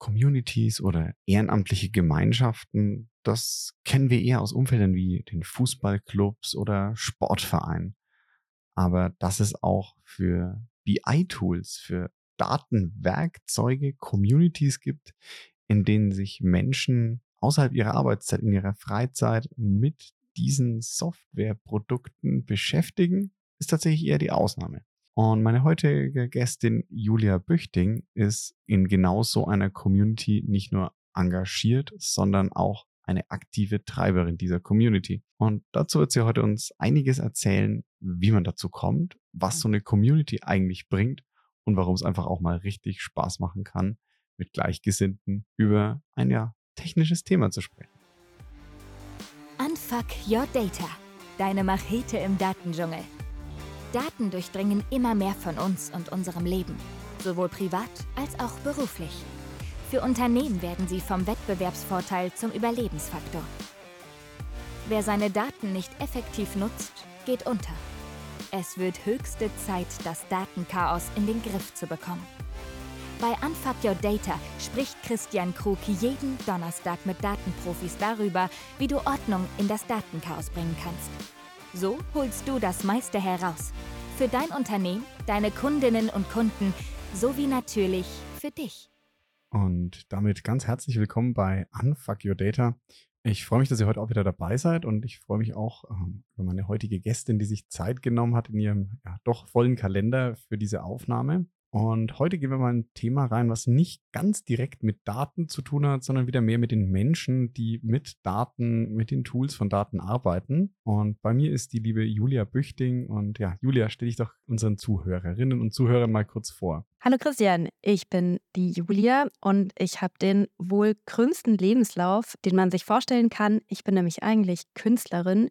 Communities oder ehrenamtliche Gemeinschaften, das kennen wir eher aus Umfeldern wie den Fußballclubs oder Sportvereinen. Aber dass es auch für BI-Tools, für Datenwerkzeuge, Communities gibt, in denen sich Menschen außerhalb ihrer Arbeitszeit, in ihrer Freizeit mit diesen Softwareprodukten beschäftigen, ist tatsächlich eher die Ausnahme. Und meine heutige Gästin Julia Büchting ist in genau so einer Community nicht nur engagiert, sondern auch eine aktive Treiberin dieser Community. Und dazu wird sie heute uns einiges erzählen, wie man dazu kommt, was so eine Community eigentlich bringt und warum es einfach auch mal richtig Spaß machen kann, mit Gleichgesinnten über ein ja technisches Thema zu sprechen. Unfuck Your Data, deine Machete im Datendschungel. Daten durchdringen immer mehr von uns und unserem Leben, sowohl privat als auch beruflich. Für Unternehmen werden sie vom Wettbewerbsvorteil zum Überlebensfaktor. Wer seine Daten nicht effektiv nutzt, geht unter. Es wird höchste Zeit, das Datenchaos in den Griff zu bekommen. Bei Unfuck Your Data spricht Christian Krug jeden Donnerstag mit Datenprofis darüber, wie du Ordnung in das Datenchaos bringen kannst. So holst du das meiste heraus. Für dein Unternehmen, deine Kundinnen und Kunden sowie natürlich für dich. Und damit ganz herzlich willkommen bei Unfuck Your Data. Ich freue mich, dass ihr heute auch wieder dabei seid und ich freue mich auch ähm, über meine heutige Gästin, die sich Zeit genommen hat in ihrem ja, doch vollen Kalender für diese Aufnahme. Und heute gehen wir mal ein Thema rein, was nicht ganz direkt mit Daten zu tun hat, sondern wieder mehr mit den Menschen, die mit Daten, mit den Tools von Daten arbeiten. Und bei mir ist die liebe Julia Büchting. Und ja, Julia, stell dich doch unseren Zuhörerinnen und Zuhörern mal kurz vor. Hallo Christian, ich bin die Julia und ich habe den wohl krönsten Lebenslauf, den man sich vorstellen kann. Ich bin nämlich eigentlich Künstlerin.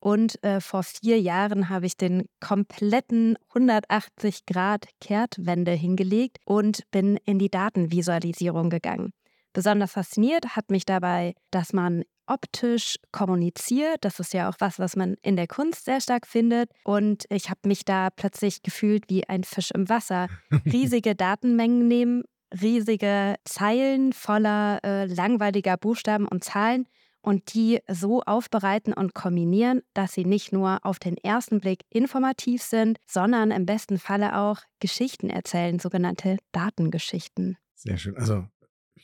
Und äh, vor vier Jahren habe ich den kompletten 180 Grad Kehrtwende hingelegt und bin in die Datenvisualisierung gegangen. Besonders fasziniert hat mich dabei, dass man optisch kommuniziert. Das ist ja auch was, was man in der Kunst sehr stark findet. Und ich habe mich da plötzlich gefühlt wie ein Fisch im Wasser. Riesige Datenmengen nehmen, riesige Zeilen voller äh, langweiliger Buchstaben und Zahlen und die so aufbereiten und kombinieren, dass sie nicht nur auf den ersten Blick informativ sind, sondern im besten Falle auch Geschichten erzählen, sogenannte Datengeschichten. Sehr schön. Also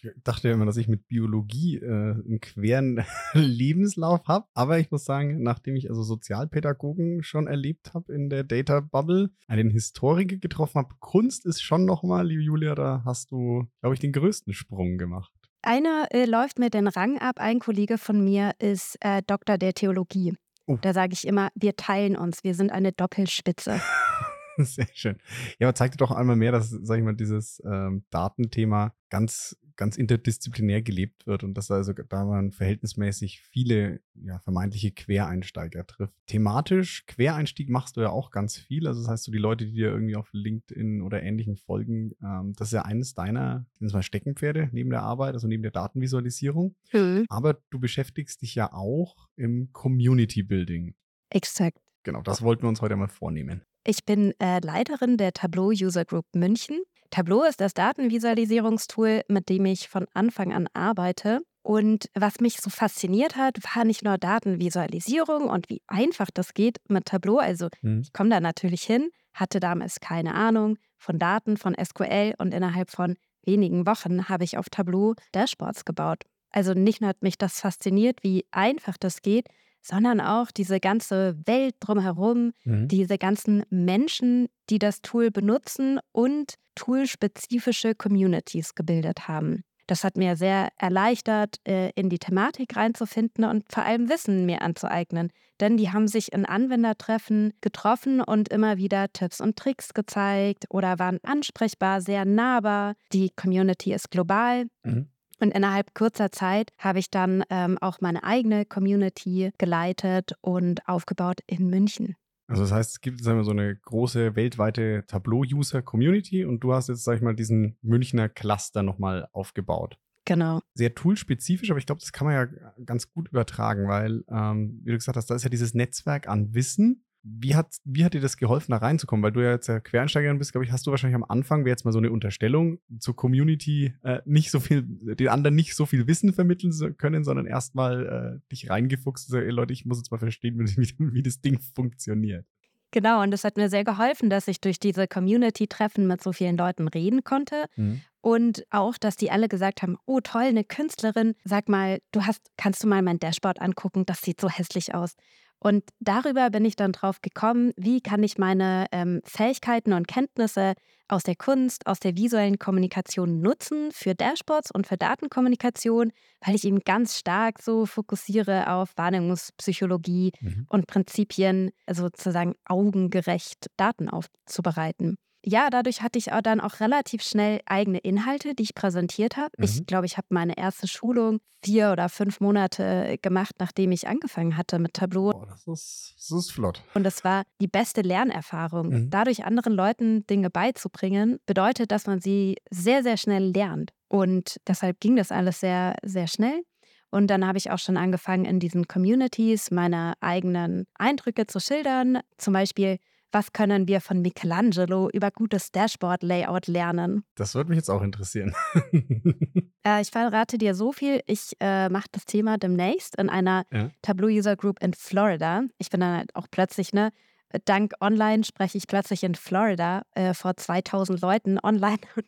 ich dachte immer, dass ich mit Biologie äh, einen queren Lebenslauf habe. Aber ich muss sagen, nachdem ich also Sozialpädagogen schon erlebt habe in der Data Bubble, einen Historiker getroffen habe, Kunst ist schon nochmal, liebe Julia, da hast du, glaube ich, den größten Sprung gemacht. Einer äh, läuft mir den Rang ab. Ein Kollege von mir ist äh, Doktor der Theologie. Oh. Da sage ich immer, wir teilen uns, wir sind eine Doppelspitze. Sehr schön. Ja, aber zeigt dir doch einmal mehr, dass, sag ich mal, dieses ähm, Datenthema ganz ganz interdisziplinär gelebt wird und dass also da man verhältnismäßig viele ja, vermeintliche Quereinsteiger trifft. Thematisch, Quereinstieg machst du ja auch ganz viel. Also das heißt, so die Leute, die dir irgendwie auf LinkedIn oder ähnlichen folgen, ähm, das ist ja eines deiner mal Steckenpferde neben der Arbeit, also neben der Datenvisualisierung. Mhm. Aber du beschäftigst dich ja auch im Community Building. Exakt. Genau, das wollten wir uns heute mal vornehmen. Ich bin äh, Leiterin der Tableau User Group München. Tableau ist das Datenvisualisierungstool, mit dem ich von Anfang an arbeite. Und was mich so fasziniert hat, war nicht nur Datenvisualisierung und wie einfach das geht mit Tableau. Also mhm. ich komme da natürlich hin, hatte damals keine Ahnung von Daten, von SQL und innerhalb von wenigen Wochen habe ich auf Tableau Dashboards gebaut. Also nicht nur hat mich das fasziniert, wie einfach das geht, sondern auch diese ganze Welt drumherum, mhm. diese ganzen Menschen, die das Tool benutzen und toolspezifische Communities gebildet haben. Das hat mir sehr erleichtert, äh, in die Thematik reinzufinden und vor allem Wissen mir anzueignen. Denn die haben sich in Anwendertreffen getroffen und immer wieder Tipps und Tricks gezeigt oder waren ansprechbar, sehr nahbar. Die Community ist global. Mhm. Und innerhalb kurzer Zeit habe ich dann ähm, auch meine eigene Community geleitet und aufgebaut in München. Also das heißt, es gibt sagen wir, so eine große weltweite Tableau-User-Community und du hast jetzt, sag ich mal, diesen Münchner Cluster nochmal aufgebaut. Genau. Sehr toolspezifisch, aber ich glaube, das kann man ja ganz gut übertragen, weil, ähm, wie du gesagt hast, da ist ja dieses Netzwerk an Wissen, wie hat, wie hat dir das geholfen, da reinzukommen? Weil du ja jetzt ja Quereinsteigerin bist, glaube ich, hast du wahrscheinlich am Anfang, wäre jetzt mal so eine Unterstellung, zur Community äh, nicht so viel, den anderen nicht so viel Wissen vermitteln können, sondern erstmal äh, dich reingefuchst und so, ey Leute, ich muss jetzt mal verstehen, wie, wie das Ding funktioniert. Genau, und es hat mir sehr geholfen, dass ich durch diese Community-Treffen mit so vielen Leuten reden konnte. Mhm. Und auch, dass die alle gesagt haben: Oh, toll, eine Künstlerin. Sag mal, du hast, kannst du mal mein Dashboard angucken? Das sieht so hässlich aus. Und darüber bin ich dann drauf gekommen, wie kann ich meine ähm, Fähigkeiten und Kenntnisse aus der Kunst, aus der visuellen Kommunikation nutzen für Dashboards und für Datenkommunikation, weil ich eben ganz stark so fokussiere auf Wahrnehmungspsychologie mhm. und Prinzipien, sozusagen augengerecht Daten aufzubereiten ja, dadurch hatte ich auch dann auch relativ schnell eigene Inhalte, die ich präsentiert habe. Mhm. Ich glaube, ich habe meine erste Schulung vier oder fünf Monate gemacht, nachdem ich angefangen hatte mit Tableau. Oh, das, ist, das ist flott. Und das war die beste Lernerfahrung. Mhm. Dadurch anderen Leuten Dinge beizubringen, bedeutet, dass man sie sehr, sehr schnell lernt. Und deshalb ging das alles sehr, sehr schnell. Und dann habe ich auch schon angefangen, in diesen Communities meine eigenen Eindrücke zu schildern. Zum Beispiel, was können wir von Michelangelo über gutes Dashboard-Layout lernen? Das würde mich jetzt auch interessieren. äh, ich verrate dir so viel. Ich äh, mache das Thema demnächst in einer ja. Tableau-User-Group in Florida. Ich bin dann halt auch plötzlich, ne, dank online spreche ich plötzlich in Florida äh, vor 2000 Leuten online und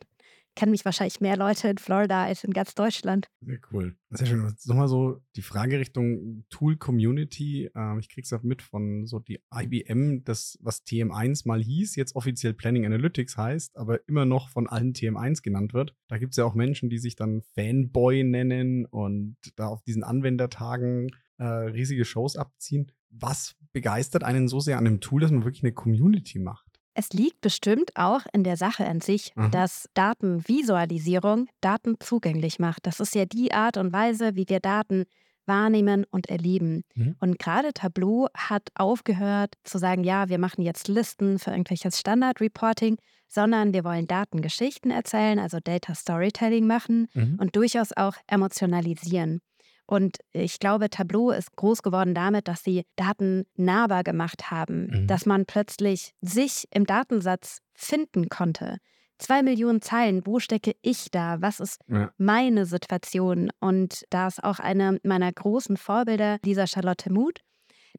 kennen mich wahrscheinlich mehr Leute in Florida als in ganz Deutschland. Sehr cool. Sehr schön. Nochmal so die Frage Richtung Tool Community. Ähm, ich krieg's auch mit von so die IBM, das, was TM1 mal hieß, jetzt offiziell Planning Analytics heißt, aber immer noch von allen TM1 genannt wird. Da gibt es ja auch Menschen, die sich dann Fanboy nennen und da auf diesen Anwendertagen äh, riesige Shows abziehen. Was begeistert einen so sehr an dem Tool, dass man wirklich eine Community macht? Es liegt bestimmt auch in der Sache an sich, mhm. dass Datenvisualisierung Daten zugänglich macht. Das ist ja die Art und Weise, wie wir Daten wahrnehmen und erleben. Mhm. Und gerade Tableau hat aufgehört zu sagen, ja, wir machen jetzt Listen für irgendwelches Standard-Reporting, sondern wir wollen Datengeschichten erzählen, also Data Storytelling machen mhm. und durchaus auch emotionalisieren. Und ich glaube, Tableau ist groß geworden damit, dass sie Daten nahbar gemacht haben, mhm. dass man plötzlich sich im Datensatz finden konnte. Zwei Millionen Zeilen, wo stecke ich da? Was ist ja. meine Situation? Und da ist auch eine meiner großen Vorbilder, dieser Charlotte Muth,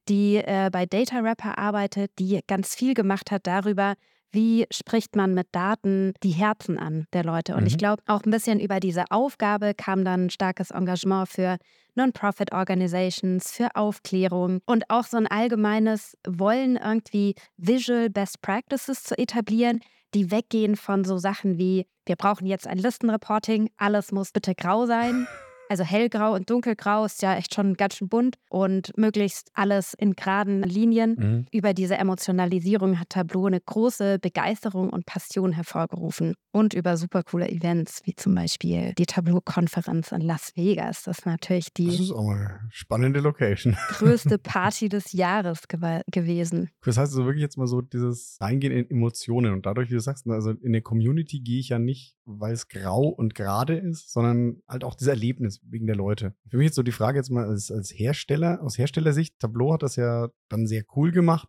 die äh, bei Data Rapper arbeitet, die ganz viel gemacht hat darüber, wie spricht man mit Daten die Herzen an der Leute. Und mhm. ich glaube, auch ein bisschen über diese Aufgabe kam dann ein starkes Engagement für Non-Profit-Organizations, für Aufklärung und auch so ein allgemeines Wollen, irgendwie Visual Best Practices zu etablieren, die weggehen von so Sachen wie, wir brauchen jetzt ein Listenreporting, alles muss bitte grau sein. Also hellgrau und dunkelgrau ist ja echt schon ganz schön bunt und möglichst alles in geraden Linien. Mhm. Über diese Emotionalisierung hat Tableau eine große Begeisterung und Passion hervorgerufen. Und über super coole Events, wie zum Beispiel die Tableau-Konferenz in Las Vegas. Das ist natürlich die das ist auch eine spannende Location. größte Party des Jahres gew gewesen. Das heißt also wirklich jetzt mal so dieses Reingehen in Emotionen und dadurch, wie du sagst, also in der Community gehe ich ja nicht, weil es grau und gerade ist, sondern halt auch dieses Erlebnis wegen der Leute. Für mich ist so die Frage jetzt mal als, als Hersteller, aus Herstellersicht, Tableau hat das ja dann sehr cool gemacht,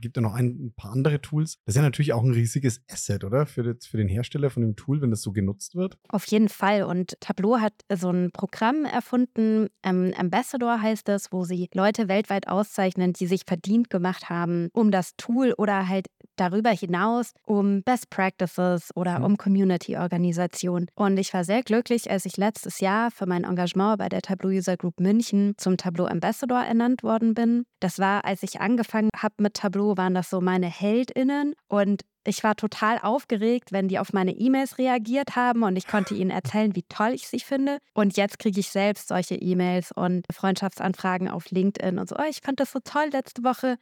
gibt ja noch ein, ein, paar andere Tools. Das ist ja natürlich auch ein riesiges Asset, oder? Für, das, für den Hersteller von dem Tool, wenn das so genutzt wird. Auf jeden Fall. Und Tableau hat so ein Programm erfunden, ähm, Ambassador heißt es, wo sie Leute weltweit auszeichnen, die sich verdient gemacht haben, um das Tool oder halt darüber hinaus um Best Practices oder mhm. um Community-Organisation. Und ich war sehr glücklich, als ich letztes Jahr für mein Engagement bei der Tableau User Group München zum Tableau Ambassador ernannt worden bin. Das war, als ich angefangen habe mit Tableau, waren das so meine HeldInnen und ich war total aufgeregt, wenn die auf meine E-Mails reagiert haben und ich konnte ihnen erzählen, wie toll ich sie finde. Und jetzt kriege ich selbst solche E-Mails und Freundschaftsanfragen auf LinkedIn und so, oh, ich fand das so toll letzte Woche.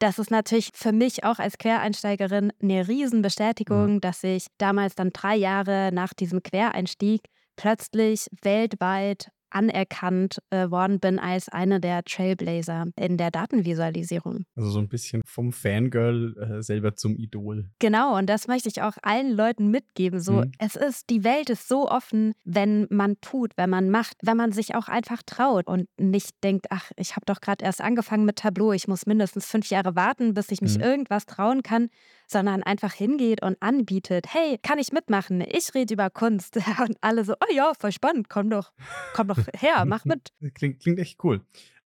Das ist natürlich für mich auch als Quereinsteigerin eine Riesenbestätigung, mhm. dass ich damals dann drei Jahre nach diesem Quereinstieg plötzlich weltweit anerkannt äh, worden bin als eine der Trailblazer in der Datenvisualisierung. Also so ein bisschen vom Fangirl äh, selber zum Idol. Genau, und das möchte ich auch allen Leuten mitgeben. So, mhm. es ist, die Welt ist so offen, wenn man tut, wenn man macht, wenn man sich auch einfach traut und nicht denkt, ach, ich habe doch gerade erst angefangen mit Tableau, ich muss mindestens fünf Jahre warten, bis ich mich mhm. irgendwas trauen kann, sondern einfach hingeht und anbietet, hey, kann ich mitmachen? Ich rede über Kunst. Und alle so, oh ja, voll spannend, komm doch, komm doch her, mach mit. Klingt, klingt echt cool.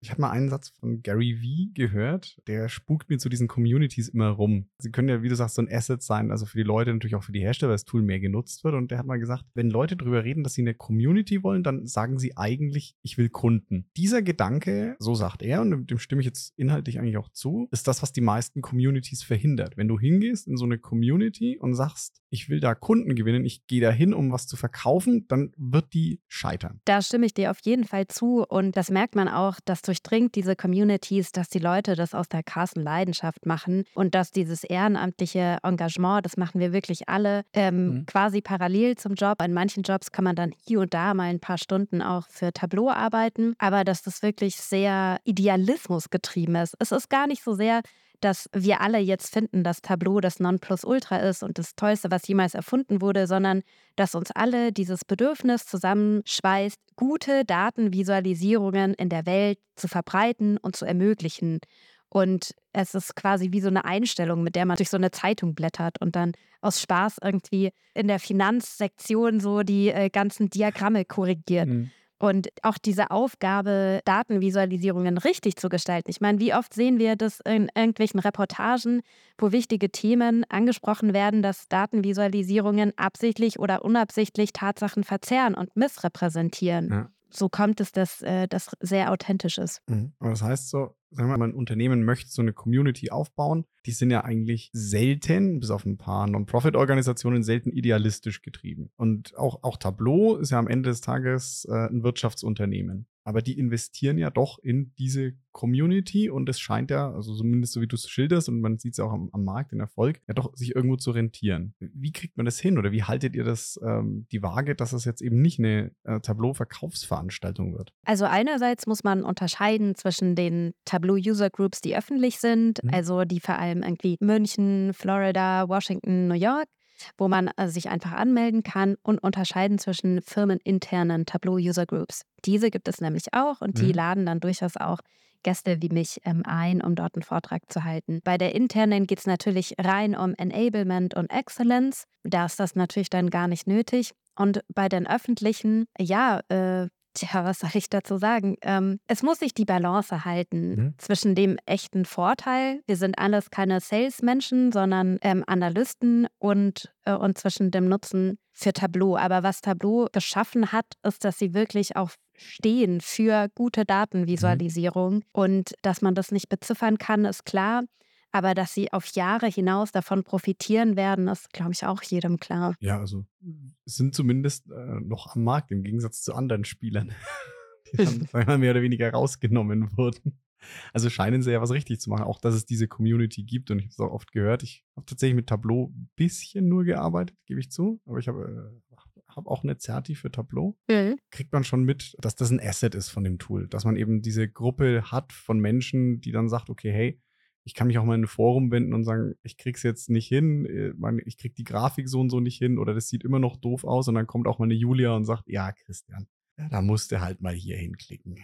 Ich habe mal einen Satz von Gary Vee gehört, der spukt mir zu diesen Communities immer rum. Sie können ja, wie du sagst, so ein Asset sein, also für die Leute, natürlich auch für die Hersteller, weil das Tool mehr genutzt wird. Und der hat mal gesagt, wenn Leute darüber reden, dass sie eine Community wollen, dann sagen sie eigentlich, ich will Kunden. Dieser Gedanke, so sagt er, und dem stimme ich jetzt inhaltlich eigentlich auch zu, ist das, was die meisten Communities verhindert. Wenn du hingehst in so eine Community und sagst, ich will da Kunden gewinnen, ich gehe da hin, um was zu verkaufen, dann wird die scheitern. Da stimme ich dir auf jeden Fall zu. Und das merkt man auch, dass du durchdringt diese Communities, dass die Leute das aus der krassen Leidenschaft machen und dass dieses ehrenamtliche Engagement, das machen wir wirklich alle, ähm, mhm. quasi parallel zum Job. In manchen Jobs kann man dann hier und da mal ein paar Stunden auch für Tableau arbeiten, aber dass das wirklich sehr Idealismus getrieben ist. Es ist gar nicht so sehr dass wir alle jetzt finden, dass Tableau das Nonplusultra ist und das Tollste, was jemals erfunden wurde, sondern dass uns alle dieses Bedürfnis zusammenschweißt, gute Datenvisualisierungen in der Welt zu verbreiten und zu ermöglichen. Und es ist quasi wie so eine Einstellung, mit der man durch so eine Zeitung blättert und dann aus Spaß irgendwie in der Finanzsektion so die äh, ganzen Diagramme korrigiert. Mhm. Und auch diese Aufgabe, Datenvisualisierungen richtig zu gestalten. Ich meine, wie oft sehen wir das in irgendwelchen Reportagen, wo wichtige Themen angesprochen werden, dass Datenvisualisierungen absichtlich oder unabsichtlich Tatsachen verzerren und missrepräsentieren. Ja so kommt es, dass äh, das sehr authentisch ist. Mhm. Aber das heißt so, sagen wir mal, ein Unternehmen möchte so eine Community aufbauen. Die sind ja eigentlich selten, bis auf ein paar Non-Profit-Organisationen, selten idealistisch getrieben. Und auch, auch Tableau ist ja am Ende des Tages äh, ein Wirtschaftsunternehmen. Aber die investieren ja doch in diese Community und es scheint ja, also zumindest so wie du es schilderst und man sieht es auch am, am, Markt, den Erfolg, ja doch sich irgendwo zu rentieren. Wie kriegt man das hin oder wie haltet ihr das ähm, die Waage, dass es jetzt eben nicht eine äh, Tableau-Verkaufsveranstaltung wird? Also einerseits muss man unterscheiden zwischen den Tableau-User-Groups, die öffentlich sind, mhm. also die vor allem irgendwie München, Florida, Washington, New York wo man äh, sich einfach anmelden kann und unterscheiden zwischen firmeninternen Tableau-User Groups. Diese gibt es nämlich auch und die mhm. laden dann durchaus auch Gäste wie mich ähm, ein, um dort einen Vortrag zu halten. Bei der internen geht es natürlich rein um Enablement und Excellence. Da ist das natürlich dann gar nicht nötig. Und bei den öffentlichen, ja, äh, Tja, was soll ich dazu sagen? Ähm, es muss sich die Balance halten mhm. zwischen dem echten Vorteil, wir sind alles keine Salesmenschen, sondern ähm, Analysten und, äh, und zwischen dem Nutzen für Tableau. Aber was Tableau geschaffen hat, ist, dass sie wirklich auch stehen für gute mhm. Datenvisualisierung mhm. und dass man das nicht beziffern kann, ist klar. Aber dass sie auf Jahre hinaus davon profitieren werden, ist, glaube ich, auch jedem klar. Ja, also sind zumindest äh, noch am Markt im Gegensatz zu anderen Spielern, die dann mehr oder weniger rausgenommen wurden. Also scheinen sie ja was richtig zu machen, auch dass es diese Community gibt und ich habe es auch oft gehört. Ich habe tatsächlich mit Tableau ein bisschen nur gearbeitet, gebe ich zu, aber ich habe äh, hab auch eine Zerti für Tableau. Mhm. Kriegt man schon mit, dass das ein Asset ist von dem Tool, dass man eben diese Gruppe hat von Menschen, die dann sagt, okay, hey, ich kann mich auch mal in ein Forum wenden und sagen, ich krieg's jetzt nicht hin, äh, ich krieg die Grafik so und so nicht hin oder das sieht immer noch doof aus und dann kommt auch mal eine Julia und sagt, ja, Christian, da musst du halt mal hier hinklicken.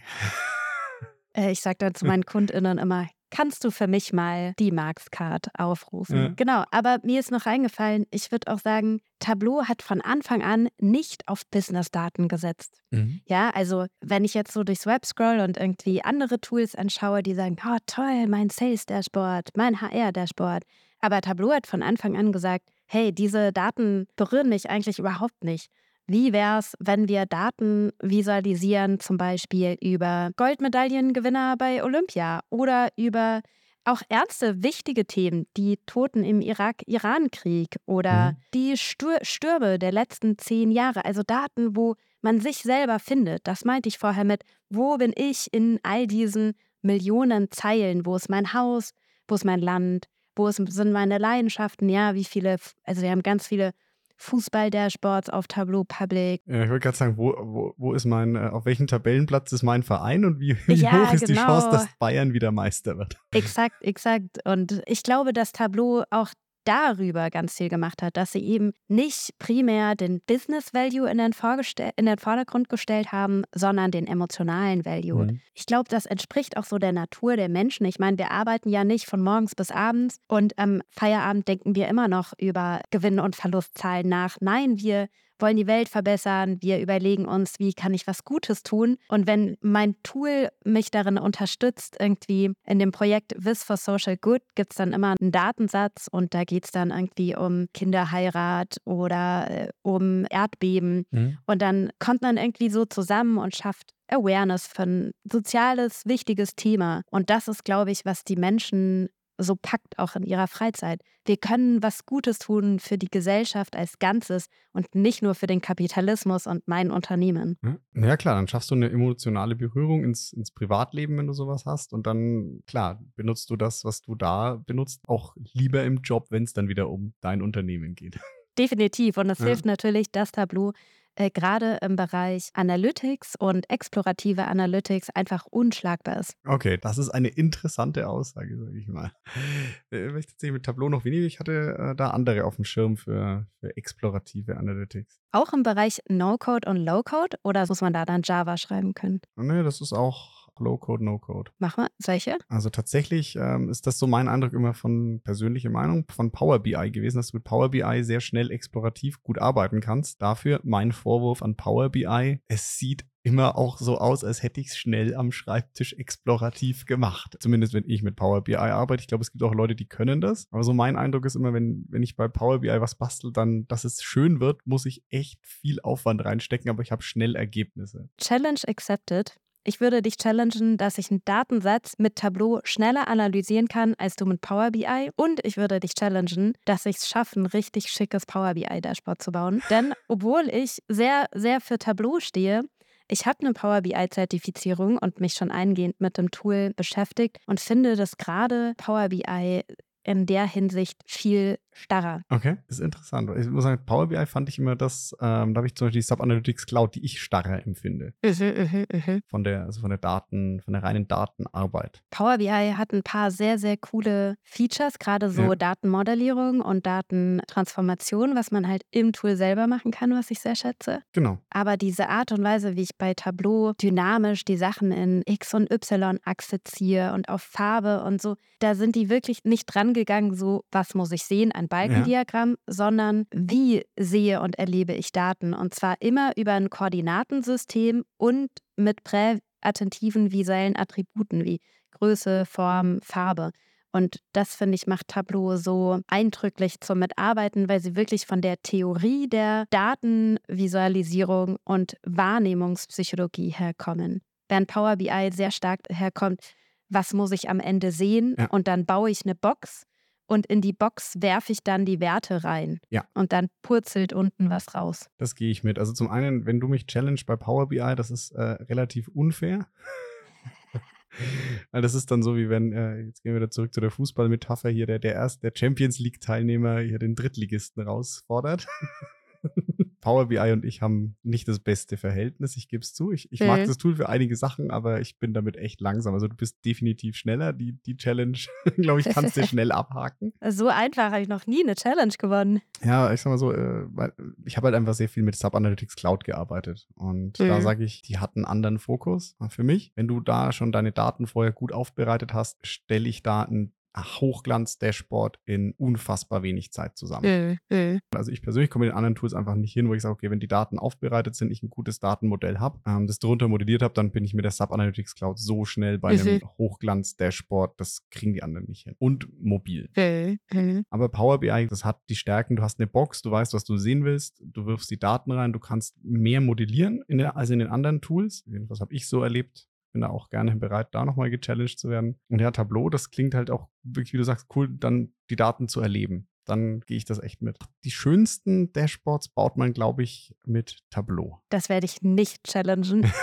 Äh, ich sage dann zu meinen KundInnen immer, kannst du für mich mal die Marks-Card aufrufen? Ja. Genau, aber mir ist noch eingefallen, ich würde auch sagen, Tableau hat von Anfang an nicht auf Business-Daten gesetzt. Mhm. Ja, also wenn ich jetzt so durchs Web scroll und irgendwie andere Tools anschaue, die sagen, oh toll, mein Sales-Dashboard, mein HR-Dashboard. Aber Tableau hat von Anfang an gesagt, hey, diese Daten berühren mich eigentlich überhaupt nicht. Wie wäre es, wenn wir Daten visualisieren, zum Beispiel über Goldmedaillengewinner bei Olympia oder über auch ernste, wichtige Themen, die Toten im Irak-Iran-Krieg oder mhm. die Stür Stürme der letzten zehn Jahre, also Daten, wo man sich selber findet. Das meinte ich vorher mit, wo bin ich in all diesen Millionen Zeilen? Wo ist mein Haus? Wo ist mein Land? Wo sind meine Leidenschaften? Ja, wie viele, also wir haben ganz viele Fußball-Dashboards auf Tableau Public. Ja, ich wollte gerade sagen, wo, wo, wo ist mein, äh, auf welchem Tabellenplatz ist mein Verein und wie, wie Ja, hoch ist die genau. Chance, dass Bayern wieder Meister wird? Exakt, exakt. Und ich glaube, dass Tableau auch darüber ganz viel gemacht hat, dass sie eben nicht primär den Business Value in den, in den Vordergrund gestellt haben, sondern den emotionalen Value. Mhm. Ich glaube, das entspricht auch so der Natur der Menschen. Ich meine, wir arbeiten ja nicht von morgens bis abends und am Feierabend denken wir immer noch über Gewinn- und Verlustzahlen nach. Nein, wir wollen die Welt verbessern, wir überlegen uns, wie kann ich was Gutes tun. Und wenn mein Tool mich darin unterstützt, irgendwie in dem Projekt Wiss for Social Good gibt es dann immer einen Datensatz und da geht es dann irgendwie um Kinderheirat oder äh, um Erdbeben. Und dann kommt man irgendwie so zusammen und schafft Awareness für ein soziales, wichtiges Thema. Und das ist, glaube ich, was die Menschen so packt, auch in ihrer Freizeit. Wir können was Gutes tun für die Gesellschaft als Ganzes und nicht nur für den Kapitalismus und mein Unternehmen. Ja, ja, klar, dann schaffst du eine emotionale Berührung ins, ins Privatleben, wenn du sowas hast. Und dann, klar, benutzt du das, was du da benutzt, auch lieber im Job, wenn es dann wieder um dein Unternehmen geht. Definitiv. Und es Ja. hilft natürlich, dass Tableau äh, gerade im Bereich Analytics und explorative Analytics einfach unschlagbar ist. Okay, das ist eine interessante Aussage, sage ich mal. Äh, ich tatsächlich mit Tableau noch wenig, ich hatte äh, da andere auf dem Schirm für, für explorative Analytics. Auch im Bereich No-Code und Low-Code oder muss man da dann Java schreiben können? Ne, das ist auch Low-Code, No-Code. Mach mal, solche? Also tatsächlich ähm, ist das so mein Eindruck immer von persönlicher Meinung von Power BI gewesen, dass du mit Power BI sehr schnell explorativ gut arbeiten kannst. Dafür mein Vorwurf an Power BI, es sieht immer auch so aus, als hätte ich es schnell am Schreibtisch explorativ gemacht. Zumindest wenn ich mit Power BI arbeite. Ich glaube, es gibt auch Leute, die können das. Aber so mein Eindruck ist immer, wenn, wenn ich bei Power BI was bastel, dann, dass es schön wird, muss ich echt viel Aufwand reinstecken, aber ich habe schnell Ergebnisse. Challenge accepted. Ich würde dich challengen, dass ich einen Datensatz mit Tableau schneller analysieren kann als du mit Power BI. Und ich würde dich challengen, dass ich es schaffe, ein richtig schickes Power BI-Dashboard zu bauen. Denn obwohl ich sehr, sehr für Tableau stehe, ich habe eine Power BI-Zertifizierung und mich schon eingehend mit dem Tool beschäftigt und finde, dass gerade Power BI in der Hinsicht viel starrer. Okay, ist interessant. Ich muss sagen, Power BI fand ich immer das, ähm, da habe ich zum Beispiel die Sub-Analytics Cloud, die ich starrer empfinde. Von der, also von der Daten, von der reinen Datenarbeit. Power BI hat ein paar sehr, sehr coole Features, gerade so Ja. Datenmodellierung und Datentransformation, was man halt im Tool selber machen kann, was ich sehr schätze. Genau. Aber diese Art und Weise, wie ich bei Tableau dynamisch die Sachen in X- und Y-Achse ziehe und auf Farbe und so, da sind die wirklich nicht dran gegangen, so, was muss ich sehen, ein Balkendiagramm, sondern wie sehe und erlebe ich Daten. Und zwar immer über ein Koordinatensystem und mit präattentiven visuellen Attributen wie Größe, Form, Farbe. Und das, finde ich, macht Tableau so eindrücklich zum Mitarbeiten, weil sie wirklich von der Theorie der Datenvisualisierung und Wahrnehmungspsychologie herkommen. Während Power BI sehr stark herkommt, was muss ich am Ende sehen? Ja. Und dann baue ich eine Box und in die Box werfe ich dann die Werte rein. Ja. Und dann purzelt unten was raus. Das gehe ich mit. Also zum einen, wenn du mich challenge bei Power BI, das ist äh, relativ unfair. Weil das ist dann so, wie wenn, äh, jetzt gehen wir wieder zurück zu der Fußballmetapher hier, der, der erst der Champions League-Teilnehmer hier den Drittligisten rausfordert. Power BI und ich haben nicht das beste Verhältnis, ich gebe es zu. Ich, ich mag Mhm. das Tool für einige Sachen, aber ich bin damit echt langsam. Also du bist definitiv schneller. Die, die Challenge, glaube ich, kannst du schnell abhaken. So einfach habe ich noch nie eine Challenge gewonnen. Ja, ich sag mal so, äh, ich habe halt einfach sehr viel mit Sub Analytics Cloud gearbeitet. Und da Mhm. sage ich, die hat einen anderen Fokus äh, für mich. Wenn du da schon deine Daten vorher gut aufbereitet hast, stelle ich da ein Hochglanz-Dashboard in unfassbar wenig Zeit zusammen. Also ich persönlich komme mit den anderen Tools einfach nicht hin, wo ich sage, okay, wenn die Daten aufbereitet sind, ich ein gutes Datenmodell habe, ähm, das drunter modelliert habe, dann bin ich mit der Sub Analytics Cloud so schnell bei einem Mhm. Hochglanz-Dashboard, das kriegen die anderen nicht hin. Und mobil. Aber Power BI, das hat die Stärken, du hast eine Box, du weißt, was du sehen willst, du wirfst die Daten rein, du kannst mehr modellieren in der, als in den anderen Tools. Was habe ich so erlebt? Bin da auch gerne bereit, da nochmal gechallenged zu werden. Und ja, Tableau, das klingt halt auch wirklich, wie du sagst, cool, dann die Daten zu erleben. Dann gehe ich das echt mit. Die schönsten Dashboards baut man, glaube ich, mit Tableau. Das werde ich nicht challengen.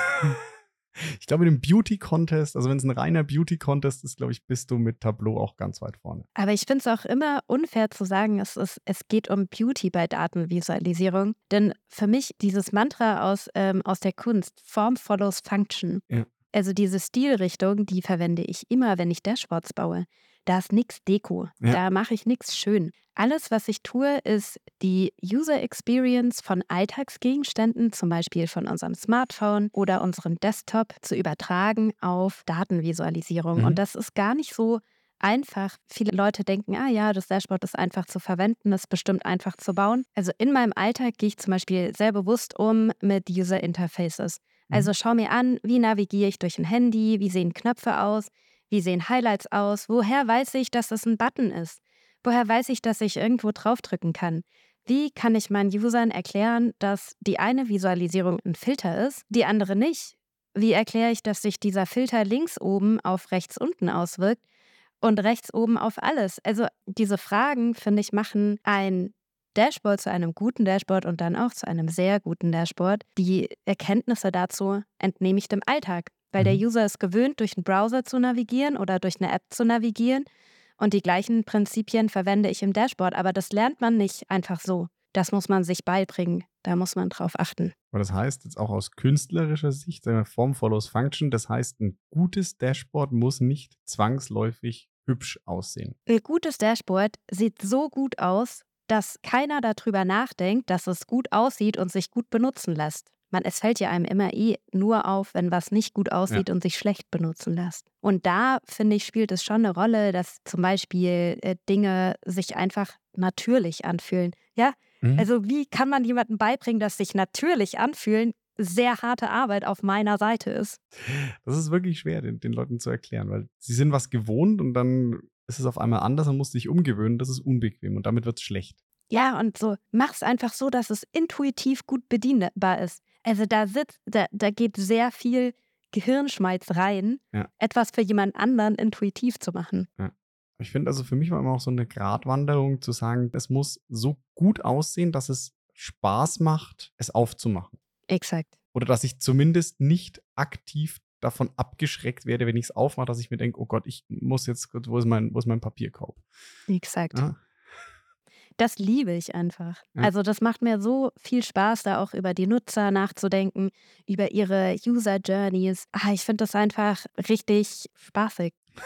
Ich glaube, in einem Beauty-Contest, also wenn es ein reiner Beauty-Contest ist, glaube ich, bist du mit Tableau auch ganz weit vorne. Aber ich finde es auch immer unfair zu sagen, es, ist, es geht um Beauty bei Datenvisualisierung. Denn für mich dieses Mantra aus, ähm, aus der Kunst, Form follows Function. Ja. Also diese Stilrichtung, die verwende ich immer, wenn ich Dashboards baue. Da ist nichts Deko. Ja. Da mache ich nichts schön. Alles, was ich tue, ist die User Experience von Alltagsgegenständen, zum Beispiel von unserem Smartphone oder unserem Desktop, zu übertragen auf Datenvisualisierung. Mhm. Und das ist gar nicht so einfach. Viele Leute denken, ah ja, das Dashboard ist einfach zu verwenden, ist bestimmt einfach zu bauen. Also in meinem Alltag gehe ich zum Beispiel sehr bewusst um mit User Interfaces. Also schau mir an, wie navigiere ich durch ein Handy, wie sehen Knöpfe aus, wie sehen Highlights aus, woher weiß ich, dass das ein Button ist? Woher weiß ich, dass ich irgendwo draufdrücken kann? Wie kann ich meinen Usern erklären, dass die eine Visualisierung ein Filter ist, die andere nicht? Wie erkläre ich, dass sich dieser Filter links oben auf rechts unten auswirkt und rechts oben auf alles? Also diese Fragen, finde ich, machen ein Dashboard zu einem guten Dashboard und dann auch zu einem sehr guten Dashboard. Die Erkenntnisse dazu entnehme ich dem Alltag, weil der Mhm. User ist gewöhnt, durch einen Browser zu navigieren oder durch eine App zu navigieren. Und die gleichen Prinzipien verwende ich im Dashboard, aber das lernt man nicht einfach so. Das muss man sich beibringen. Da muss man drauf achten. Aber das heißt jetzt auch aus künstlerischer Sicht, Form follows Function, das heißt, ein gutes Dashboard muss nicht zwangsläufig hübsch aussehen. Ein gutes Dashboard sieht so gut aus, dass keiner darüber nachdenkt, dass es gut aussieht und sich gut benutzen lässt. Man, es fällt ja einem immer eh nur auf, wenn was nicht gut aussieht und sich schlecht benutzen lässt. Und da, finde ich, spielt es schon eine Rolle, dass zum Beispiel äh, Dinge sich einfach natürlich anfühlen. Ja, Mhm. also wie kann man jemandem beibringen, dass sich natürlich anfühlen sehr harte Arbeit auf meiner Seite ist? Das ist wirklich schwer, den, den Leuten zu erklären, weil sie sind was gewohnt und dann ist es auf einmal anders und muss sich umgewöhnen. Das ist unbequem und damit wird es schlecht. Ja, und so, mach's einfach so, dass es intuitiv gut bedienbar ist. Also da sitzt, da, da geht sehr viel Gehirnschmalz rein, Ja. etwas für jemand anderen intuitiv zu machen. Ich finde also für mich war immer auch so eine Gratwanderung zu sagen, es muss so gut aussehen, dass es Spaß macht, es aufzumachen. Exakt. Oder dass ich zumindest nicht aktiv davon abgeschreckt werde, wenn ich es aufmache, dass ich mir denke, oh Gott, ich muss jetzt, wo ist mein, wo ist mein Papierkorb? Exakt. Ja, Das liebe ich einfach. Ja. Also das macht mir so viel Spaß, da auch über die Nutzer nachzudenken, über ihre User Journeys. Ah, ich finde das einfach richtig spaßig.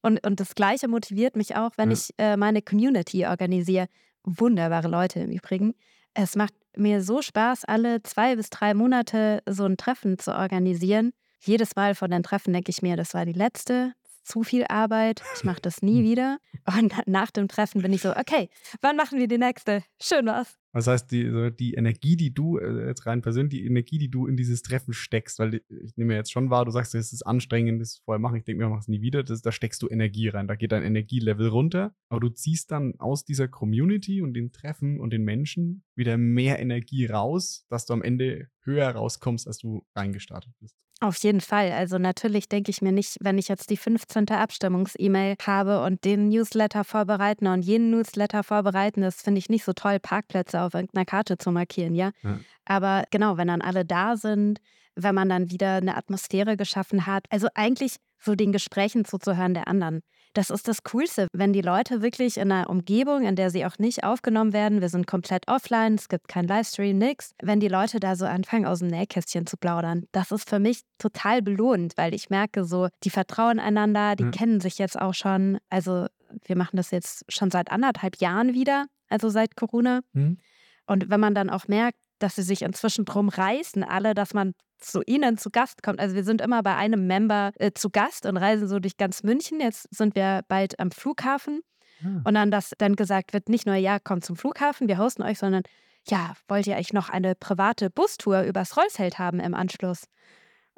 Und, und das Gleiche motiviert mich auch, wenn Ja. ich äh, meine Community organisiere. Wunderbare Leute im Übrigen. Es macht mir so Spaß, alle zwei bis drei Monate so ein Treffen zu organisieren. Jedes Mal von den Treffen denke ich mir, das war die letzte, zu viel Arbeit, ich mache das nie wieder. Und nach dem Treffen bin ich so, okay, wann machen wir die nächste? Schön was. Das heißt, die, die Energie, die du, äh, jetzt rein persönlich, die Energie, die du in dieses Treffen steckst, weil die- ich nehme jetzt schon wahr, du sagst, es ist anstrengend, das vorher machen, ich denke mir, mach es nie wieder, das, da steckst du Energie rein, da geht dein Energielevel runter, aber du ziehst dann aus dieser Community und den Treffen und den Menschen wieder mehr Energie raus, dass du am Ende höher rauskommst, als du reingestartet bist. Auf jeden Fall. Also natürlich denke ich mir nicht, wenn ich jetzt die 15. Abstimmungs-E-Mail habe und den Newsletter vorbereiten und jenen Newsletter vorbereiten, das finde ich nicht so toll, Parkplätze auf irgendeiner Karte zu markieren, ja. Ja. Aber genau, wenn dann alle da sind, wenn man dann wieder eine Atmosphäre geschaffen hat, also eigentlich so den Gesprächen zuzuhören der anderen. Das ist das Coolste, wenn die Leute wirklich in einer Umgebung, in der sie auch nicht aufgenommen werden, wir sind komplett offline, es gibt kein Livestream, nix, wenn die Leute da so anfangen, aus dem Nähkästchen zu plaudern. Das ist für mich total belohnend, weil ich merke so, die vertrauen einander, die Ja. kennen sich jetzt auch schon. Also wir machen das jetzt schon seit anderthalb Jahren wieder, also seit Corona. Mhm. Und wenn man dann auch merkt, dass sie sich inzwischen drum reißen, alle, dass man zu ihnen zu Gast kommt. Also wir sind immer bei einem Member äh, zu Gast und reisen so durch ganz München. Jetzt sind wir bald am Flughafen. Ah. Und dann, dass dann gesagt wird, nicht nur, ja, kommt zum Flughafen, wir hosten euch, sondern ja, wollt ihr eigentlich noch eine private Bustour übers Rollfeld haben im Anschluss?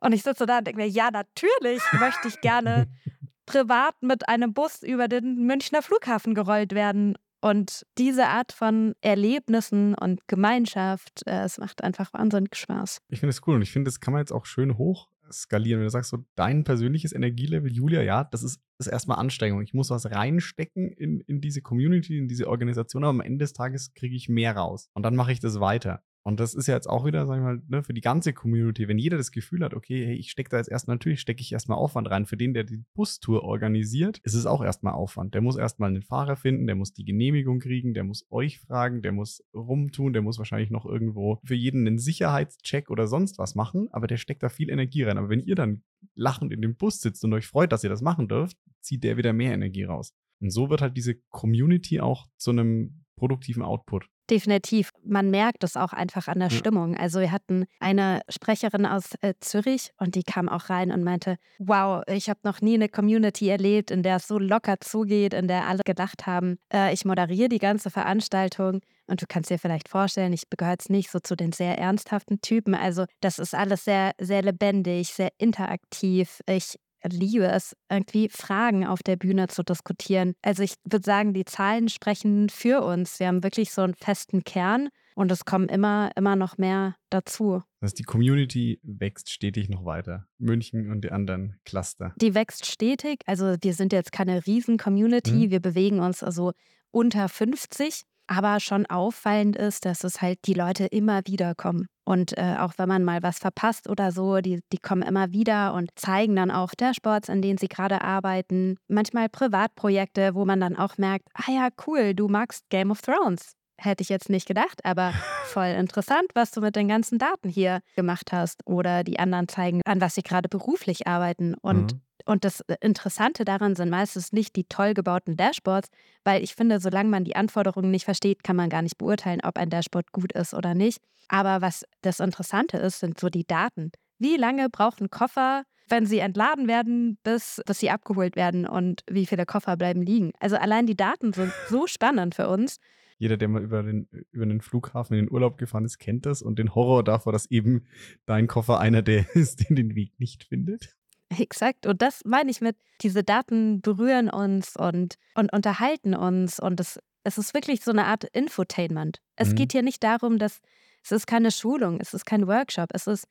Und ich sitze da und denke mir, ja, natürlich möchte ich gerne privat mit einem Bus über den Münchner Flughafen gerollt werden. Und diese Art von Erlebnissen und Gemeinschaft, äh, es macht einfach wahnsinnig Spaß. Ich finde es cool und ich finde, das kann man jetzt auch schön hoch skalieren. Wenn du sagst, so dein persönliches Energielevel, Julia, ja, das ist, ist erstmal Anstrengung. Ich muss was reinstecken in, in diese Community, in diese Organisation, aber am Ende des Tages kriege ich mehr raus. Und dann mache ich das weiter. Und das ist ja jetzt auch wieder, sag ich mal, ne, für die ganze Community, wenn jeder das Gefühl hat, okay, hey, ich stecke da jetzt erstmal, natürlich stecke ich erstmal Aufwand rein. Für den, der die Bustour organisiert, ist es auch erstmal Aufwand. Der muss erstmal einen Fahrer finden, der muss die Genehmigung kriegen, der muss euch fragen, der muss rumtun, der muss wahrscheinlich noch irgendwo für jeden einen Sicherheitscheck oder sonst was machen, aber der steckt da viel Energie rein. Aber wenn ihr dann lachend in dem Bus sitzt und euch freut, dass ihr das machen dürft, zieht der wieder mehr Energie raus. Und so wird halt diese Community auch zu einem produktiven Output. Definitiv. Man merkt es auch einfach an der ja. Stimmung. Also wir hatten eine Sprecherin aus äh, Zürich und die kam auch rein und meinte, wow, ich habe noch nie eine Community erlebt, in der es so locker zugeht, in der alle gedacht haben, äh, ich moderiere die ganze Veranstaltung. Und du kannst dir vielleicht vorstellen, ich gehöre jetzt nicht so zu den sehr ernsthaften Typen. Also das ist alles sehr, sehr lebendig, sehr interaktiv. Ich liebe es, irgendwie Fragen auf der Bühne zu diskutieren. Also ich würde sagen, die Zahlen sprechen für uns. Wir haben wirklich so einen festen Kern und es kommen immer, immer noch mehr dazu. Das heißt, die Community wächst stetig noch weiter. München und die anderen Cluster. Die wächst stetig. Also wir sind jetzt keine Riesen-Community. Mhm. Wir bewegen uns also unter 50. Aber schon auffallend ist, dass es halt die Leute immer wieder kommen. Und äh, auch wenn man mal was verpasst oder so, die, die kommen immer wieder und zeigen dann auch Dashboards, an denen sie gerade arbeiten. Manchmal Privatprojekte, wo man dann auch merkt, ah ja, cool, du magst Game of Thrones. Hätte ich jetzt nicht gedacht, aber voll interessant, was du mit den ganzen Daten hier gemacht hast. Oder die anderen zeigen, an was sie gerade beruflich arbeiten. Und mhm. Und das äh, Interessante daran sind meistens nicht die toll gebauten Dashboards, weil ich finde, solange man die Anforderungen nicht versteht, kann man gar nicht beurteilen, ob ein Dashboard gut ist oder nicht. Aber was das Interessante ist, sind so die Daten. Wie lange braucht ein Koffer, wenn sie entladen werden, bis, bis sie abgeholt werden und wie viele Koffer bleiben liegen? Also allein die Daten sind so spannend für uns. Jeder, der mal über den, über den Flughafen in den Urlaub gefahren ist, kennt das und den Horror davor, dass eben dein Koffer einer der ist, der den Weg nicht findet. Exakt. Und das meine ich mit, diese Daten berühren uns und, und unterhalten uns. Und es, es ist wirklich so eine Art Infotainment. Es mhm. geht hier nicht darum, dass es ist keine Schulung, es ist kein Workshop, es ist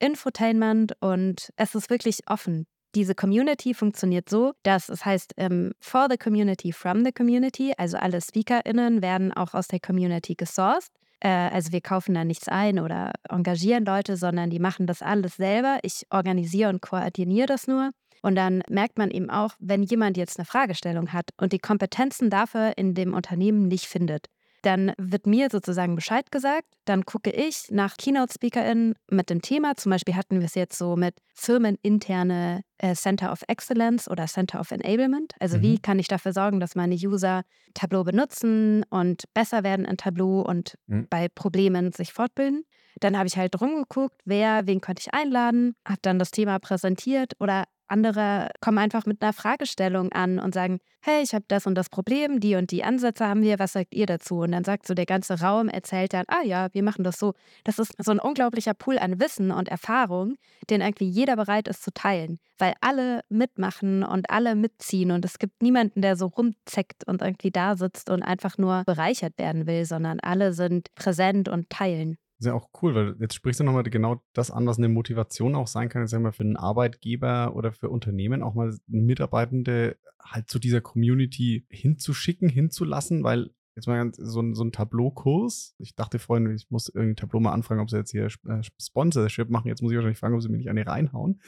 Infotainment und es ist wirklich offen. Diese Community funktioniert so, dass es heißt ähm, for the community, from the community. Also alle SpeakerInnen werden auch aus der Community gesourced. Äh, also wir kaufen da nichts ein oder engagieren Leute, sondern die machen das alles selber. Ich organisiere und koordiniere das nur. Und dann merkt man eben auch, wenn jemand jetzt eine Fragestellung hat und die Kompetenzen dafür in dem Unternehmen nicht findet, dann wird mir sozusagen Bescheid gesagt. Dann gucke ich nach Keynote-SpeakerInnen mit dem Thema. Zum Beispiel hatten wir es jetzt so mit firmeninterne äh, Center of Excellence oder Center of Enablement. Also mhm. wie kann ich dafür sorgen, dass meine User Tableau benutzen und besser werden in Tableau und mhm. bei Problemen sich fortbilden. Dann habe ich halt rumgeguckt, wer, wen könnte ich einladen, habe dann das Thema präsentiert oder andere kommen einfach mit einer Fragestellung an und sagen, hey, ich habe das und das Problem, die und die Ansätze haben wir, was sagt ihr dazu? Und dann sagt so der ganze Raum, erzählt dann, ah ja, wir machen das so. Das ist so ein unglaublicher Pool an Wissen und Erfahrung, den irgendwie jeder bereit ist zu teilen, weil alle mitmachen und alle mitziehen und es gibt niemanden, der so rumzeckt und irgendwie da sitzt und einfach nur bereichert werden will, sondern alle sind präsent und teilen. Das ist ja auch cool, weil jetzt sprichst du nochmal genau das an, was eine Motivation auch sein kann, sagen wir, für einen Arbeitgeber oder für Unternehmen auch mal Mitarbeitende halt zu dieser Community hinzuschicken, hinzulassen, weil Jetzt mal ganz, so, ein, so ein Tableau-Kurs. Ich dachte vorhin, ich muss irgendwie Tableau mal anfragen, ob sie jetzt hier äh, Sponsorship machen. Jetzt muss ich wahrscheinlich fragen, ob sie mir nicht eine reinhauen.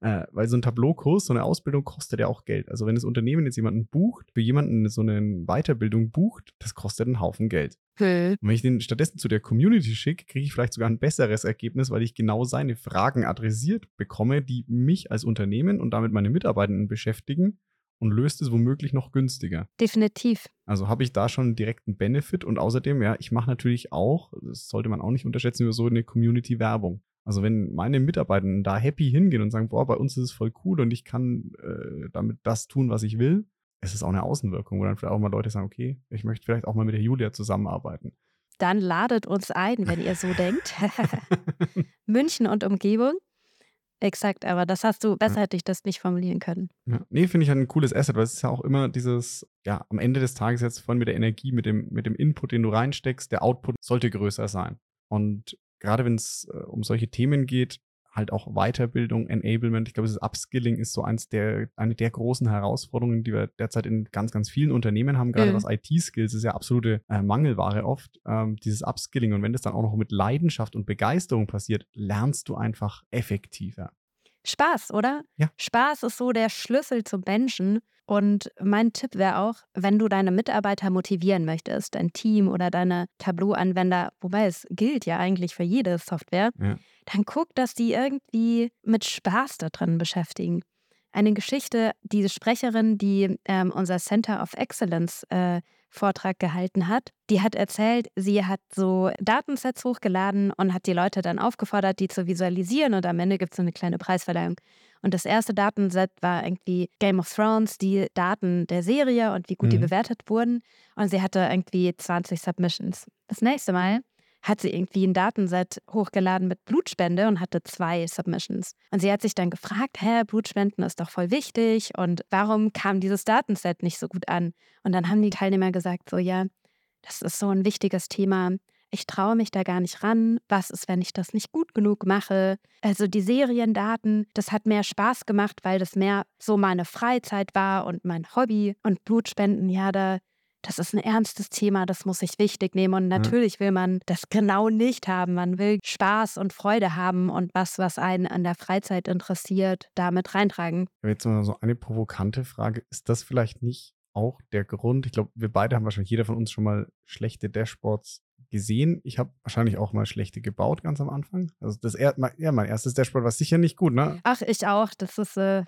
Äh, weil so ein Tableau-Kurs, so eine Ausbildung kostet ja auch Geld. Also wenn das Unternehmen jetzt jemanden bucht, für jemanden so eine Weiterbildung bucht, das kostet einen Haufen Geld. Okay. Und wenn ich den stattdessen zu der Community schicke, kriege ich vielleicht sogar ein besseres Ergebnis, weil ich genau seine Fragen adressiert bekomme, die mich als Unternehmen und damit meine Mitarbeitenden beschäftigen und löst es womöglich noch günstiger. Definitiv. Also habe ich da schon einen direkten Benefit und außerdem, ja, ich mache natürlich auch, das sollte man auch nicht unterschätzen, über so eine Community-Werbung. Also wenn meine Mitarbeitenden da happy hingehen und sagen, boah, bei uns ist es voll cool und ich kann äh, damit das tun, was ich will, es ist auch eine Außenwirkung, wo dann vielleicht auch mal Leute sagen, okay, ich möchte vielleicht auch mal mit der Julia zusammenarbeiten. Dann ladet uns ein, wenn ihr so denkt. München und Umgebung. Exakt, aber das hast du, besser ja. hätte ich das nicht formulieren können. Ja. Nee, finde ich ein cooles Asset, weil es ist ja auch immer dieses, ja, am Ende des Tages jetzt vorhin mit der Energie, mit dem, mit dem Input, den du reinsteckst, der Output sollte größer sein. Und gerade wenn es äh, um solche Themen geht, halt auch Weiterbildung, Enablement. Ich glaube, das Upskilling ist so eins der, eine der großen Herausforderungen, die wir derzeit in ganz, ganz vielen Unternehmen haben. Gerade Mhm. was IT-Skills ist ja absolute äh, Mangelware oft. Ähm, dieses Upskilling. Und wenn das dann auch noch mit Leidenschaft und Begeisterung passiert, lernst du einfach effektiver. Spaß, oder? Ja. Spaß ist so der Schlüssel zum Menschen. Und mein Tipp wäre auch, wenn du deine Mitarbeiter motivieren möchtest, dein Team oder deine Tableau-Anwender, wobei es gilt ja eigentlich für jede Software, Ja. dann guck, dass die irgendwie mit Spaß da drin beschäftigen. Eine Geschichte, diese Sprecherin, die ähm, unser Center of Excellence äh, Vortrag gehalten hat, die hat erzählt, sie hat so Datensets hochgeladen und hat die Leute dann aufgefordert, die zu visualisieren und am Ende gibt es so eine kleine Preisverleihung. Und das erste Datenset war irgendwie Game of Thrones, die Daten der Serie und wie gut die Mhm. bewertet wurden. Und sie hatte irgendwie 20 Submissions. Das nächste Mal hat sie irgendwie ein Datenset hochgeladen mit Blutspende und hatte zwei Submissions. Und sie hat sich dann gefragt, hä, Blutspenden ist doch voll wichtig und warum kam dieses Datenset nicht so gut an? Und dann haben die Teilnehmer gesagt, so ja, das ist so ein wichtiges Thema. Ich traue mich da gar nicht ran. Was ist, wenn ich das nicht gut genug mache? Also die Seriendaten, das hat mehr Spaß gemacht, weil das mehr so meine Freizeit war und mein Hobby. Und Blutspenden, ja, da, das ist ein ernstes Thema, das muss ich wichtig nehmen. Und natürlich will man das genau nicht haben. Man will Spaß und Freude haben und was, was einen an der Freizeit interessiert, damit reintragen. Jetzt mal so eine provokante Frage. Ist das vielleicht nicht auch der Grund? Ich glaube, wir beide haben wahrscheinlich jeder von uns schon mal schlechte Dashboards gesehen. Ich habe wahrscheinlich auch mal schlechte gebaut ganz am Anfang. Also das er, mein- ja, mein erstes Dashboard war sicher nicht gut, ne? Ach, ich auch. Das ist, äh,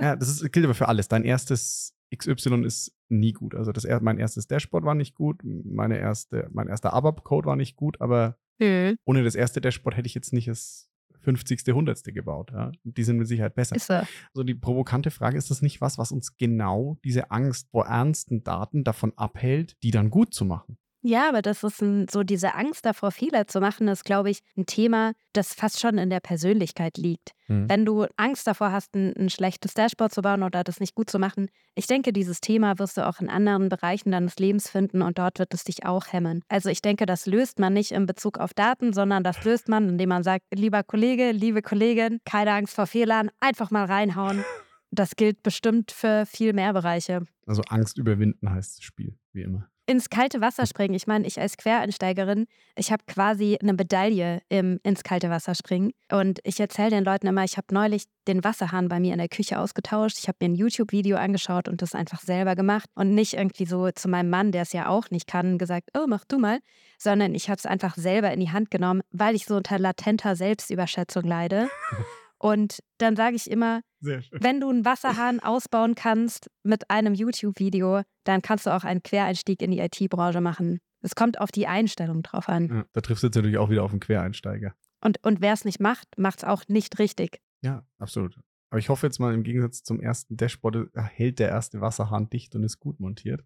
Ja, das ist, gilt aber für alles. Dein erstes XY ist nie gut. Also das mein erstes Dashboard war nicht gut, meine erste, mein erster ABAP-Code war nicht gut, aber hm, ohne das erste Dashboard hätte ich jetzt nicht das 50. 100. gebaut. Ja? Die sind mit Sicherheit besser. so. So die provokante Frage, ist das nicht was, was uns genau diese Angst vor ernsten Daten davon abhält, die dann gut zu machen? Ja, aber das ist ein, so diese Angst davor, Fehler zu machen, ist, glaube ich, ein Thema, das fast schon in der Persönlichkeit liegt. Mhm. Wenn du Angst davor hast, ein, ein schlechtes Dashboard zu bauen oder das nicht gut zu machen, ich denke, dieses Thema wirst du auch in anderen Bereichen deines Lebens finden und dort wird es dich auch hemmen. Also ich denke, das löst man nicht in Bezug auf Daten, sondern das löst man, indem man sagt, lieber Kollege, liebe Kollegin, keine Angst vor Fehlern, einfach mal reinhauen. Das gilt bestimmt für viel mehr Bereiche. Also Angst überwinden heißt das Spiel, wie immer. Ins kalte Wasser springen. Ich meine, ich als Quereinsteigerin, ich habe quasi eine Medaille im ins kalte Wasser springen. Und ich erzähle den Leuten immer, ich habe neulich den Wasserhahn bei mir in der Küche ausgetauscht. Ich habe mir ein YouTube-Video angeschaut und das einfach selber gemacht. Und nicht irgendwie so zu meinem Mann, der es ja auch nicht kann, gesagt, oh, mach du mal. Sondern ich habe es einfach selber in die Hand genommen, weil ich so unter latenter Selbstüberschätzung leide. Und dann sage ich immer, wenn du einen Wasserhahn ausbauen kannst mit einem YouTube-Video, dann kannst du auch einen Quereinstieg in die IT-Branche machen. Es kommt auf die Einstellung drauf an. Ja, da triffst du jetzt natürlich auch wieder auf einen Quereinsteiger. Und, und wer es nicht macht, macht es auch nicht richtig. Ja, absolut. Aber ich hoffe jetzt mal, im Gegensatz zum ersten Dashboard hält der erste Wasserhahn dicht und ist gut montiert.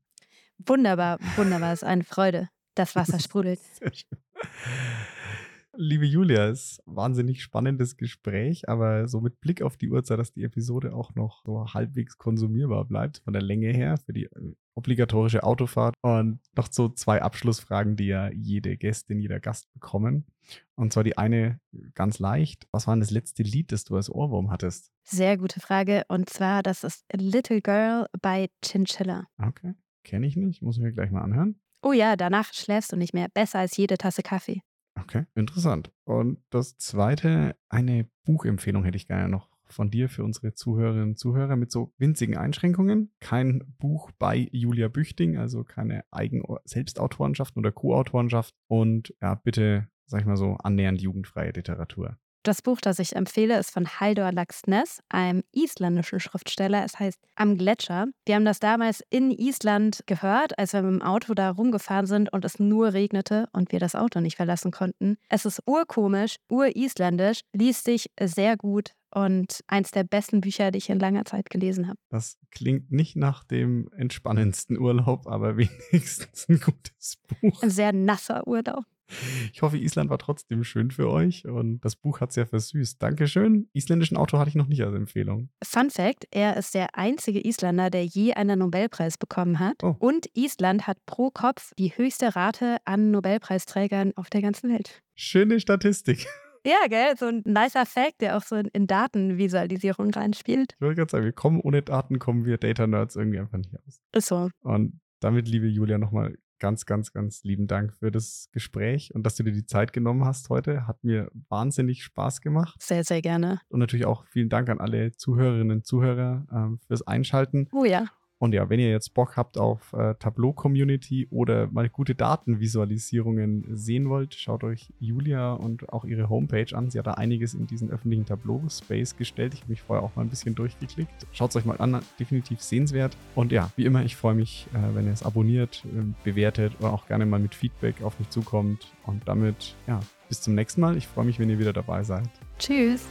Wunderbar, wunderbar, ist eine Freude. Das Wasser sprudelt. Sehr schön. Liebe Julia, es ist ein wahnsinnig spannendes Gespräch, aber so mit Blick auf die Uhrzeit, dass die Episode auch noch so halbwegs konsumierbar bleibt, von der Länge her, für die äh, obligatorische Autofahrt. Und noch so zwei Abschlussfragen, die ja jede Gästin, jeder Gast bekommen. Und zwar die eine ganz leicht. Was war denn das letzte Lied, das du als Ohrwurm hattest? Sehr gute Frage. Und zwar, das ist Little Girl bei Chinchilla. Okay, kenne ich nicht, muss ich mir gleich mal anhören. Oh ja, danach schläfst du nicht mehr. Besser als jede Tasse Kaffee. Okay, interessant. Und das zweite, eine Buchempfehlung hätte ich gerne noch von dir für unsere Zuhörerinnen und Zuhörer mit so winzigen Einschränkungen. Kein Buch bei Julia Büchting, also keine Eigen Selbstautorenschaften oder Co-Autorenschaften. Und ja, bitte, sag ich mal so, annähernd jugendfreie Literatur. Das Buch, das ich empfehle, ist von Haldor Laxness, einem isländischen Schriftsteller. Es heißt Am Gletscher. Wir haben das damals in Island gehört, als wir mit dem Auto da rumgefahren sind und es nur regnete und wir das Auto nicht verlassen konnten. Es ist urkomisch, urisländisch, liest sich sehr gut und eins der besten Bücher, die ich in langer Zeit gelesen habe. Das klingt nicht nach dem entspannendsten Urlaub, aber wenigstens ein gutes Buch. Ein sehr nasser Urlaub. Ich hoffe, Island war trotzdem schön für euch und das Buch hat es ja versüßt. Dankeschön. Isländischen Autor hatte ich noch nicht als Empfehlung. Fun Fact: Er ist der einzige Isländer, der je einen Nobelpreis bekommen hat. Oh. Und Island hat pro Kopf die höchste Rate an Nobelpreisträgern auf der ganzen Welt. Schöne Statistik. Ja, gell, so ein nicer Fact, der auch so in Datenvisualisierung reinspielt. Ich wollte gerade sagen, wir kommen ohne Daten, kommen wir Data Nerds irgendwie einfach nicht aus. Ist so. Und damit, liebe Julia, nochmal ganz, ganz, ganz lieben Dank für das Gespräch und dass du dir die Zeit genommen hast heute. Hat mir wahnsinnig Spaß gemacht. Sehr, sehr gerne. Und natürlich auch vielen Dank an alle Zuhörerinnen und Zuhörer ähm, fürs Einschalten. Oh ja. Und ja, wenn ihr jetzt Bock habt auf äh, Tableau Community oder mal gute Datenvisualisierungen sehen wollt, schaut euch Julia und auch ihre Homepage an. Sie hat da einiges in diesen öffentlichen Tableau-Space gestellt. Ich habe mich vorher auch mal ein bisschen durchgeklickt. Schaut es euch mal an, definitiv sehenswert. Und ja, wie immer, ich freue mich, äh, wenn ihr es abonniert, äh, bewertet oder auch gerne mal mit Feedback auf mich zukommt. Und damit, ja, bis zum nächsten Mal. Ich freue mich, wenn ihr wieder dabei seid. Tschüss.